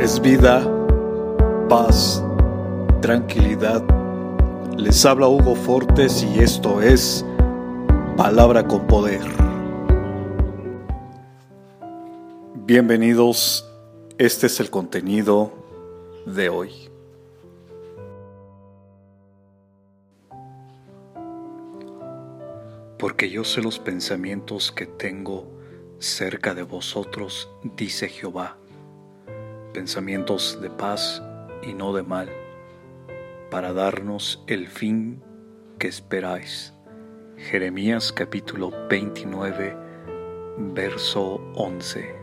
es vida, paz, tranquilidad. Les habla Hugo Fortes y esto es Palabra con Poder. Bienvenidos, este es el contenido de hoy. Porque yo sé los pensamientos que tengo cerca de vosotros, dice Jehová pensamientos de paz y no de mal, para darnos el fin que esperáis. Jeremías capítulo 29, verso 11.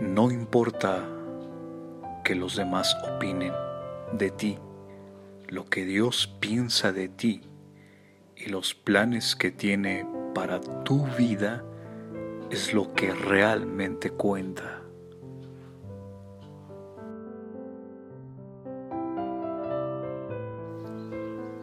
No importa que los demás opinen de ti, lo que Dios piensa de ti y los planes que tiene para tu vida es lo que realmente cuenta.